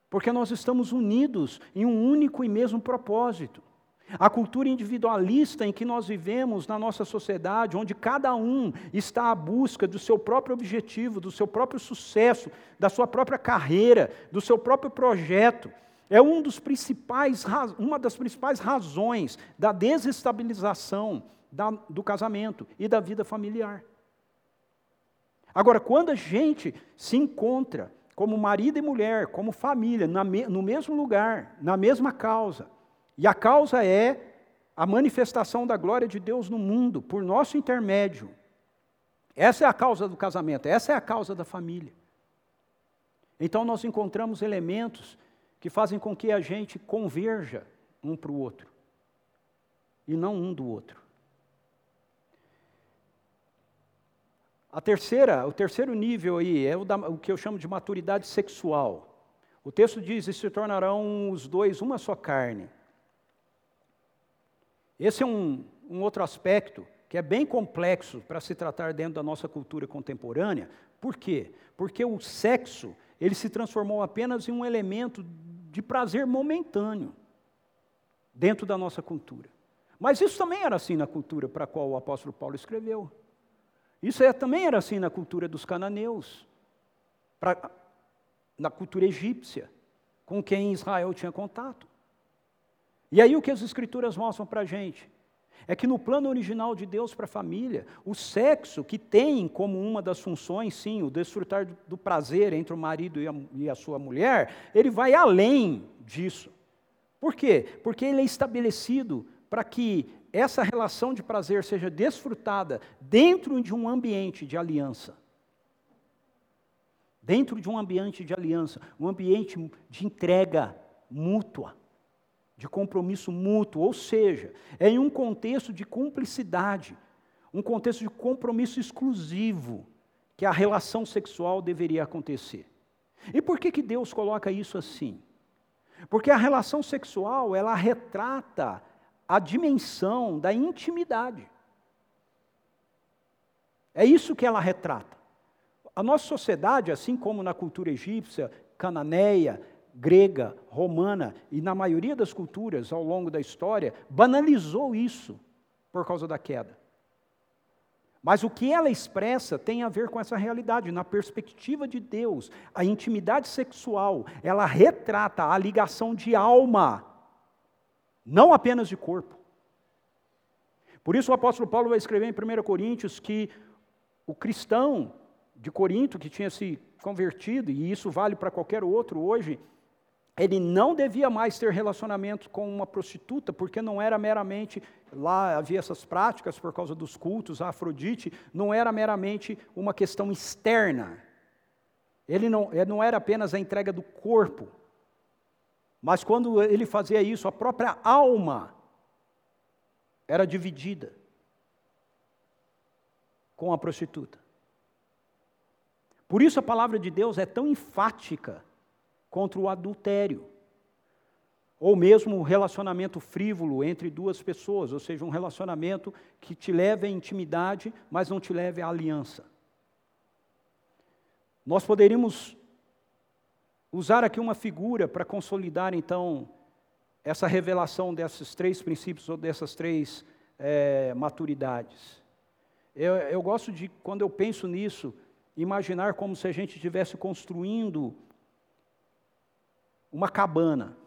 Porque nós estamos unidos em um único e mesmo propósito. A cultura individualista em que nós vivemos na nossa sociedade, onde cada um está à busca do seu próprio objetivo, do seu próprio sucesso, da sua própria carreira, do seu próprio projeto, é um dos principais, uma das principais razões da desestabilização da, do casamento e da vida familiar. Agora, quando a gente se encontra como marido e mulher, como família, no mesmo lugar, na mesma causa, e a causa é a manifestação da glória de Deus no mundo, por nosso intermédio. Essa é a causa do casamento, essa é a causa da família. Então nós encontramos elementos que fazem com que a gente converja um para o outro, e não um do outro. A terceira, o terceiro nível aí é o, da, o que eu chamo de maturidade sexual. O texto diz: e se tornarão os dois uma só carne. Esse é um, um outro aspecto que é bem complexo para se tratar dentro da nossa cultura contemporânea. Por quê? Porque o sexo, ele se transformou apenas em um elemento de prazer momentâneo dentro da nossa cultura. Mas isso também era assim na cultura para a qual o apóstolo Paulo escreveu. Isso é, também era assim na cultura dos cananeus, pra, na cultura egípcia, com quem Israel tinha contato. E aí o que as escrituras mostram para a gente? É que no plano original de Deus para a família, o sexo, que tem como uma das funções, sim, o desfrutar do prazer entre o marido e a, e a sua mulher, ele vai além disso. Por quê? Porque ele é estabelecido para que essa relação de prazer seja desfrutada dentro de um ambiente de aliança. Dentro de um ambiente de aliança, um ambiente de entrega mútua de compromisso mútuo, ou seja, é em um contexto de cumplicidade, um contexto de compromisso exclusivo que a relação sexual deveria acontecer. E por que, que Deus coloca isso assim? Porque a relação sexual, ela retrata a dimensão da intimidade. É isso que ela retrata. A nossa sociedade, assim como na cultura egípcia, cananeia, grega, romana e na maioria das culturas ao longo da história, banalizou isso por causa da queda. Mas o que ela expressa tem a ver com essa realidade. Na perspectiva de Deus, a intimidade sexual, ela retrata a ligação de alma, não apenas de corpo. Por isso o apóstolo Paulo vai escrever em 1 Coríntios que o cristão de Corinto, que tinha se convertido, e isso vale para qualquer outro hoje, ele não devia mais ter relacionamento com uma prostituta, porque não era meramente, lá havia essas práticas por causa dos cultos a Afrodite, não era meramente uma questão externa. Ele não, ele não era apenas a entrega do corpo, mas quando ele fazia isso, a própria alma era dividida com a prostituta. Por isso a palavra de Deus é tão enfática contra o adultério. Ou mesmo o relacionamento frívolo entre duas pessoas, ou seja, um relacionamento que te leve à intimidade, mas não te leve à aliança. Nós poderíamos usar aqui uma figura para consolidar, então, essa revelação desses três princípios ou dessas três é, maturidades. Eu, eu gosto de, quando eu penso nisso, imaginar como se a gente estivesse construindo uma cabana.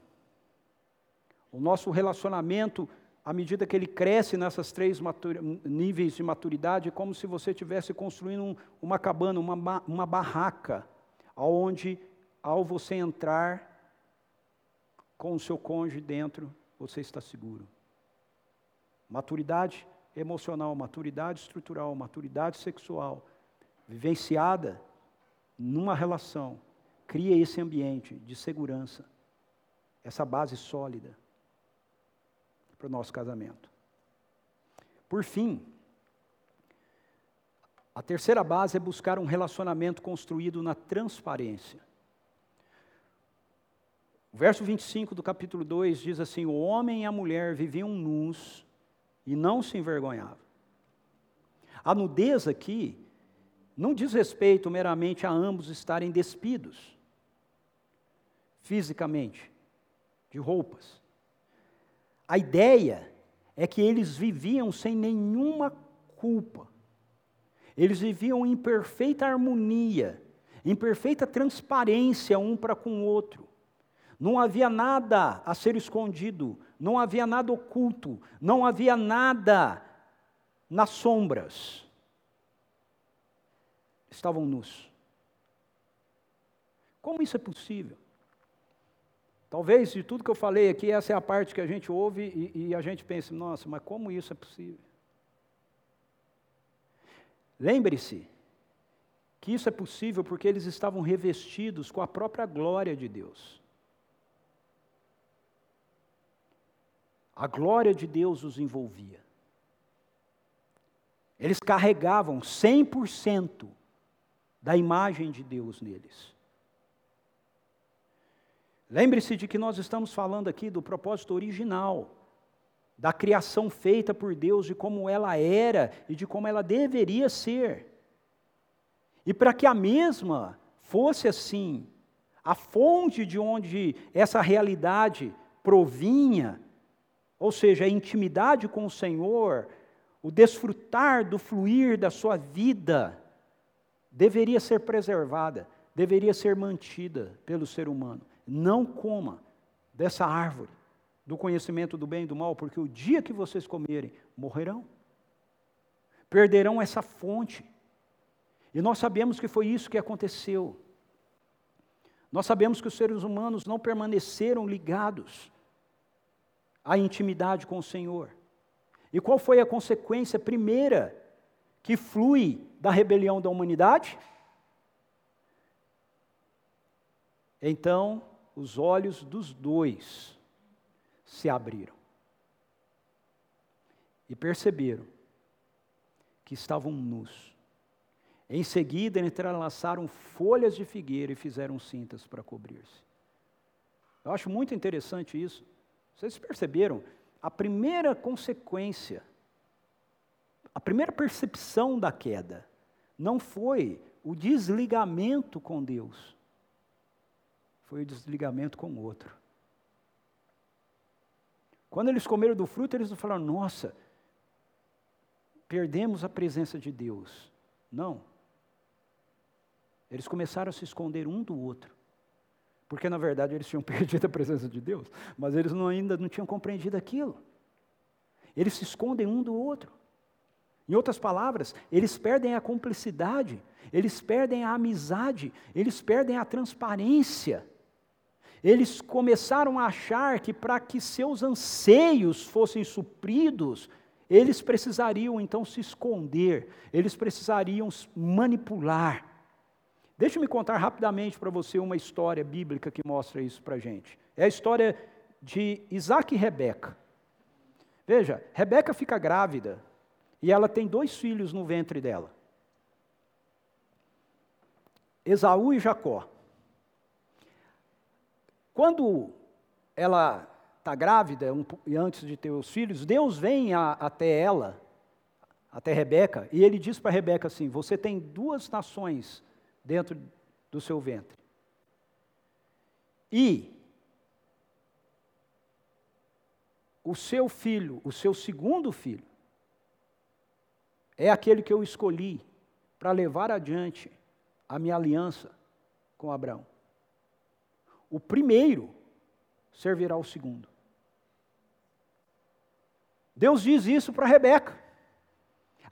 O nosso relacionamento, à medida que ele cresce nessas três níveis de maturidade, é como se você estivesse construindo um, uma cabana, uma, uma barraca, onde, ao você entrar com o seu cônjuge dentro, você está seguro. Maturidade emocional, maturidade estrutural, maturidade sexual, vivenciada numa relação cria esse ambiente de segurança, essa base sólida para o nosso casamento. Por fim, A terceira base é buscar um relacionamento construído na transparência. O verso 25 do capítulo 2 diz assim: O homem e a mulher viviam nus e não se envergonhavam. A nudez aqui não diz respeito meramente a ambos estarem despidos, fisicamente, de roupas. A ideia é que eles viviam sem nenhuma culpa. Eles viviam em perfeita harmonia, em perfeita transparência um para com o outro. Não havia nada a ser escondido, não havia nada oculto, não havia nada nas sombras. Estavam nus. Como isso é possível? Talvez de tudo que eu falei aqui, essa é a parte que a gente ouve e, e a gente pensa, nossa, mas como isso é possível? Lembre-se que isso é possível porque eles estavam revestidos com a própria glória de Deus. A glória de Deus os envolvia. Eles carregavam 100% da imagem de Deus neles. Lembre-se de que nós estamos falando aqui do propósito original, da criação feita por Deus, de como ela era e de como ela deveria ser. E para que a mesma fosse assim, a fonte de onde essa realidade provinha, ou seja, a intimidade com o Senhor, o desfrutar do fluir da sua vida, deveria ser preservada, deveria ser mantida pelo ser humano. Não coma dessa árvore do conhecimento do bem e do mal, porque o dia que vocês comerem, morrerão. Perderão essa fonte. E nós sabemos que foi isso que aconteceu. Nós sabemos que os seres humanos não permaneceram ligados à intimidade com o Senhor. E qual foi a consequência primeira que flui da rebelião da humanidade? Então, os olhos dos dois se abriram e perceberam que estavam nus. Em seguida, entrelaçaram folhas de figueira e fizeram cintas para cobrir-se. Eu acho muito interessante isso. Vocês perceberam? A primeira consequência, a primeira percepção da queda, não foi o desligamento com Deus, foi o desligamento com o outro. Quando eles comeram do fruto, eles não falaram, nossa, perdemos a presença de Deus. Não. Eles começaram a se esconder um do outro. Porque na verdade eles tinham perdido a presença de Deus, mas eles não, ainda não tinham compreendido aquilo. Eles se escondem um do outro. Em outras palavras, eles perdem a cumplicidade, eles perdem a amizade, eles perdem a transparência eles começaram a achar que para que seus anseios fossem supridos, eles precisariam então se esconder, eles precisariam manipular. Deixe-me contar rapidamente para você uma história bíblica que mostra isso para a gente. É a história de Isaac e Rebeca. Veja, Rebeca fica grávida e ela tem dois filhos no ventre dela: Esaú e Jacó. Quando ela está grávida um, e antes de ter os filhos, Deus vem a, até ela, até Rebeca, e ele diz para Rebeca assim: Você tem duas nações dentro do seu ventre. E o seu filho, o seu segundo filho, é aquele que eu escolhi para levar adiante a minha aliança com Abraão. O primeiro servirá o segundo. Deus diz isso para Rebeca.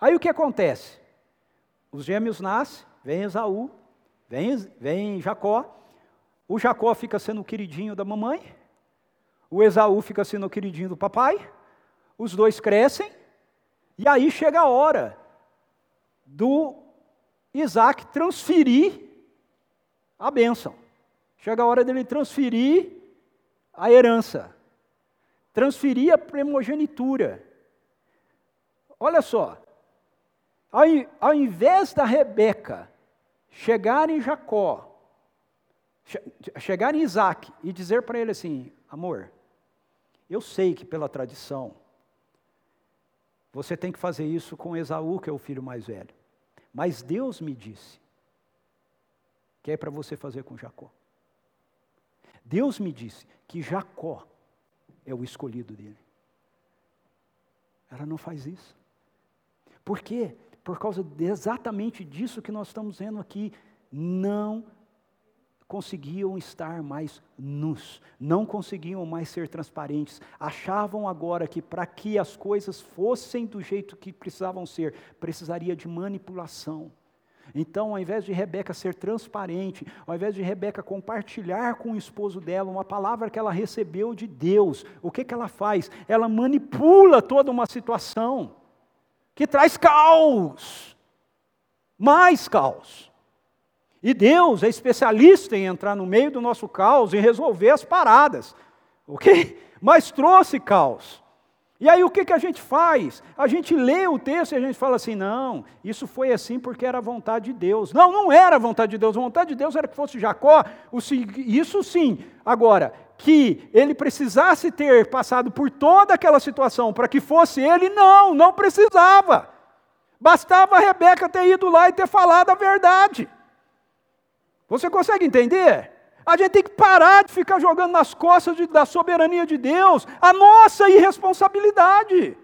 Aí o que acontece? Os gêmeos nascem, vem Esaú, vem, vem Jacó. O Jacó fica sendo o queridinho da mamãe. O Esaú fica sendo o queridinho do papai. Os dois crescem. E aí chega a hora do Isaac transferir a bênção. Chega a hora dele transferir a herança, transferir a primogenitura. Olha só, ao, ao invés da Rebeca chegar em Jacó, chegar em Isaac e dizer para ele assim: amor, eu sei que pela tradição você tem que fazer isso com Esaú, que é o filho mais velho. Mas Deus me disse que é para você fazer com Jacó. Deus me disse que Jacó é o escolhido dele. Ela não faz isso. Por quê? Por causa exatamente disso que nós estamos vendo aqui. Não conseguiam estar mais nus, não conseguiam mais ser transparentes, achavam agora que para que as coisas fossem do jeito que precisavam ser, precisaria de manipulação. Então, ao invés de Rebeca ser transparente, ao invés de Rebeca compartilhar com o esposo dela uma palavra que ela recebeu de Deus, o que, que ela faz? Ela manipula toda uma situação que traz caos, mais caos. E Deus é especialista em entrar no meio do nosso caos e resolver as paradas, ok? Mas trouxe caos. E aí o que, que a gente faz? A gente lê o texto e a gente fala assim: não, isso foi assim porque era a vontade de Deus. Não, não era a vontade de Deus. A vontade de Deus era que fosse Jacó. Isso sim. Agora, que ele precisasse ter passado por toda aquela situação para que fosse ele, não, não precisava. Bastava a Rebeca ter ido lá e ter falado a verdade. Você consegue entender? A gente tem que parar de ficar jogando nas costas de, da soberania de Deus a nossa irresponsabilidade.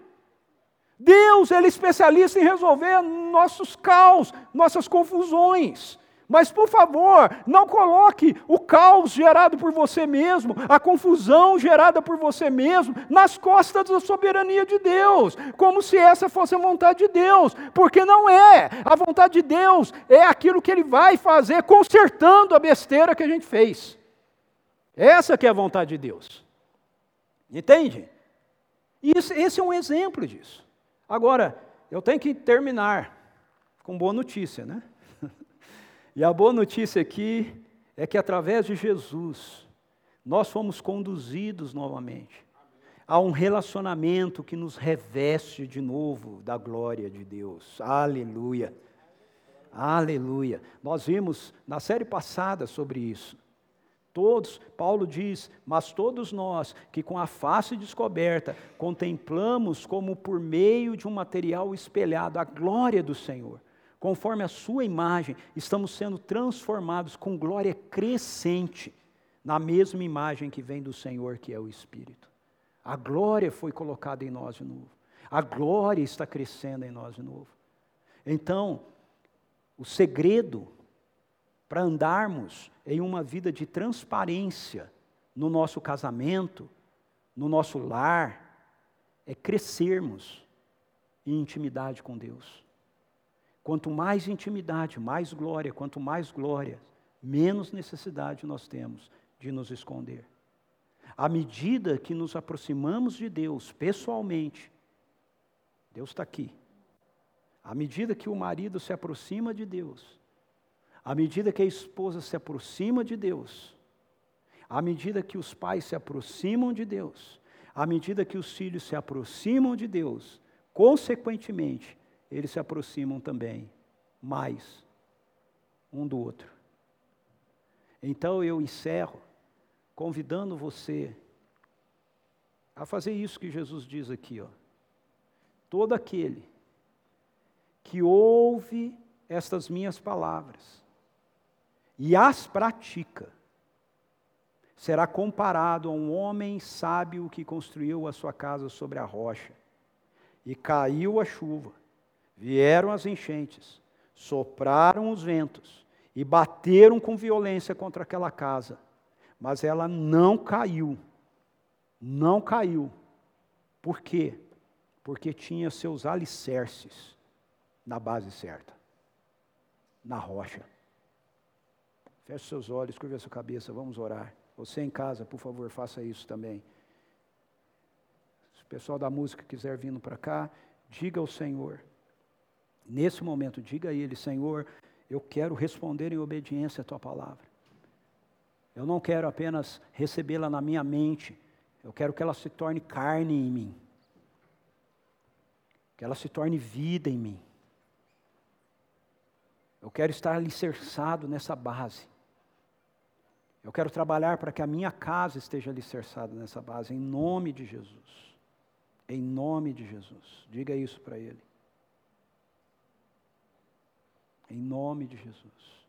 Deus, Ele é especialista em resolver nossos caos, nossas confusões. Mas, por favor, não coloque o caos gerado por você mesmo, a confusão gerada por você mesmo, nas costas da soberania de Deus, como se essa fosse a vontade de Deus, porque não é. A vontade de Deus é aquilo que Ele vai fazer, consertando a besteira que a gente fez. Essa que é a vontade de Deus. Entende? Isso, esse é um exemplo disso. Agora, eu tenho que terminar com boa notícia, né? E a boa notícia aqui é que através de Jesus, nós fomos conduzidos novamente a um relacionamento que nos reveste de novo da glória de Deus. Aleluia. Aleluia. Nós vimos na série passada sobre isso. Todos, Paulo diz, mas todos nós que com a face descoberta contemplamos como por meio de um material espelhado a glória do Senhor conforme a sua imagem, estamos sendo transformados com glória crescente na mesma imagem que vem do Senhor, que é o Espírito. A glória foi colocada em nós de novo. A glória está crescendo em nós de novo. Então, o segredo para andarmos em uma vida de transparência no nosso casamento, no nosso lar, é crescermos em intimidade com Deus. Quanto mais intimidade, mais glória, quanto mais glória, menos necessidade nós temos de nos esconder. À medida que nos aproximamos de Deus pessoalmente, Deus está aqui. À medida que o marido se aproxima de Deus, à medida que a esposa se aproxima de Deus, à medida que os pais se aproximam de Deus, à medida que os filhos se aproximam de Deus, consequentemente, eles se aproximam também mais um do outro. Então eu encerro convidando você a fazer isso que Jesus diz aqui, ó. Todo aquele que ouve estas minhas palavras e as pratica, será comparado a um homem sábio que construiu a sua casa sobre a rocha, e caiu a chuva, Vieram as enchentes, sopraram os ventos e bateram com violência contra aquela casa, mas ela não caiu. Não caiu. Por quê? Porque tinha seus alicerces na base certa, na rocha. Feche seus olhos, curva sua cabeça, vamos orar. Você em casa, por favor, faça isso também. Se o pessoal da música quiser vindo para cá, diga ao Senhor Nesse momento, diga a Ele: Senhor, eu quero responder em obediência à Tua palavra. Eu não quero apenas recebê-la na minha mente, eu quero que ela se torne carne em mim, que ela se torne vida em mim. Eu quero estar alicerçado nessa base. Eu quero trabalhar para que a minha casa esteja alicerçada nessa base, em nome de Jesus. Em nome de Jesus. Diga isso para ele. Em nome de Jesus.